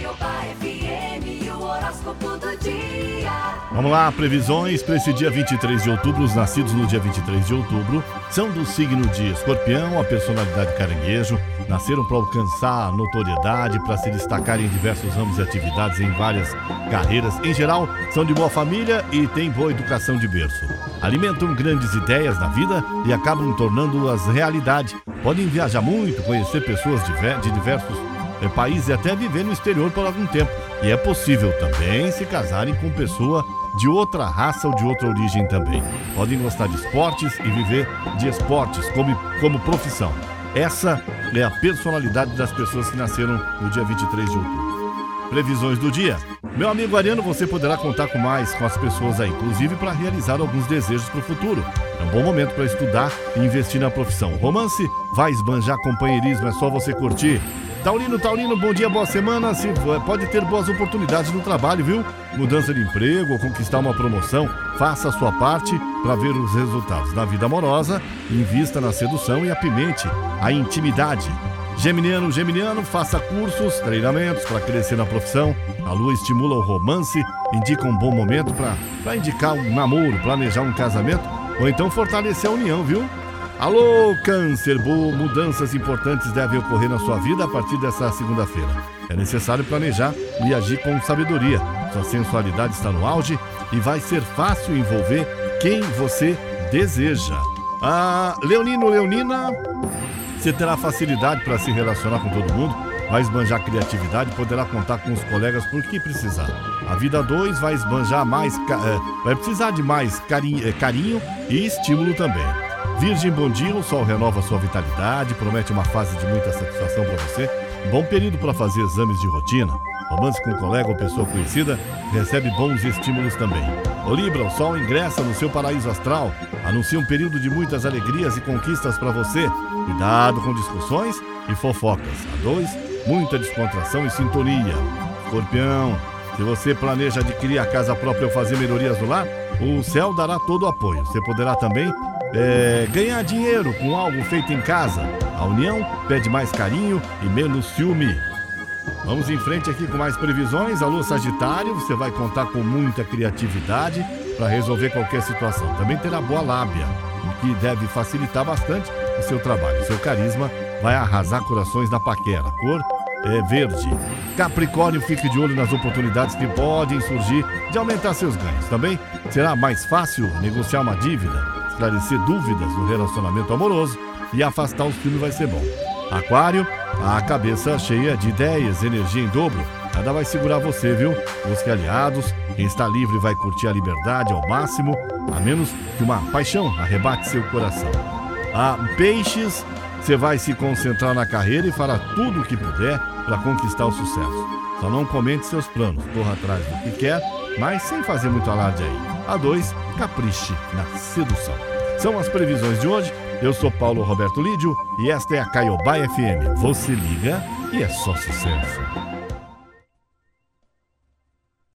FM, o horóscopo do dia. Vamos lá, previsões para esse dia 23 de outubro. Os nascidos no dia 23 de outubro são do signo de escorpião, a personalidade caranguejo. Nasceram para alcançar notoriedade, para se destacar em diversos ramos e atividades em várias carreiras. Em geral, são de boa família e têm boa educação de berço. Alimentam grandes ideias na vida e acabam tornando-as realidade. Podem viajar muito, conhecer pessoas de diversos países e até viver no exterior por algum tempo. E é possível também se casarem com pessoa de outra raça ou de outra origem também. Podem gostar de esportes e viver de esportes como, como profissão. Essa é a personalidade das pessoas que nasceram no dia 23 de outubro. Previsões do dia. Meu amigo Ariano, você poderá contar com mais com as pessoas aí, inclusive para realizar alguns desejos para o futuro. É um bom momento para estudar e investir na profissão. Romance vai esbanjar companheirismo, é só você curtir. Taurino, Taurino, bom dia, boa semana. Se, pode ter boas oportunidades no trabalho, viu? Mudança de emprego ou conquistar uma promoção. Faça a sua parte para ver os resultados. Na vida amorosa, invista na sedução e apimente a intimidade. Geminiano, Geminiano, faça cursos, treinamentos para crescer na profissão. A lua estimula o romance, indica um bom momento para indicar um namoro, planejar um casamento ou então fortalecer a união, viu? Alô, Câncer, mudanças importantes devem ocorrer na sua vida a partir dessa segunda-feira. É necessário planejar e agir com sabedoria. Sua sensualidade está no auge e vai ser fácil envolver quem você deseja. Ah, Leonino, Leonina, você terá facilidade para se relacionar com todo mundo, vai esbanjar criatividade e poderá contar com os colegas por que precisar. A vida 2 vai esbanjar mais, é, vai precisar de mais carinho, é, carinho e estímulo também. Virgem, bom dia, o sol renova sua vitalidade, promete uma fase de muita satisfação para você. Bom período para fazer exames de rotina. Romance com um colega ou pessoa conhecida recebe bons estímulos também. O Libra, o sol ingressa no seu paraíso astral, anuncia um período de muitas alegrias e conquistas para você. Cuidado com discussões e fofocas. A dois, muita descontração e sintonia. Escorpião, se você planeja adquirir a casa própria ou fazer melhorias no lar, o céu dará todo o apoio. Você poderá também é, ganhar dinheiro com algo feito em casa. A união pede mais carinho e menos ciúme. Vamos em frente aqui com mais previsões. Alô, Sagitário, você vai contar com muita criatividade para resolver qualquer situação. Também terá boa lábia, o que deve facilitar bastante o seu trabalho. Seu carisma vai arrasar corações na paquera. Cor é verde. Capricórnio, fique de olho nas oportunidades que podem surgir de aumentar seus ganhos. Também será mais fácil negociar uma dívida esclarecer dúvidas no relacionamento amoroso e afastar os filhos vai ser bom. Aquário, a cabeça cheia de ideias, energia em dobro. Nada vai segurar você, viu? Busque aliados. Quem está livre vai curtir a liberdade ao máximo, a menos que uma paixão arrebate seu coração. A peixes, você vai se concentrar na carreira e fará tudo o que puder para conquistar o sucesso. Só não comente seus planos, corra atrás do que quer, mas sem fazer muito alarde aí. A dois, capriche na sedução. São as previsões de hoje. Eu sou Paulo Roberto Lídio e esta é a Caiobá FM. Você liga e é só sucesso.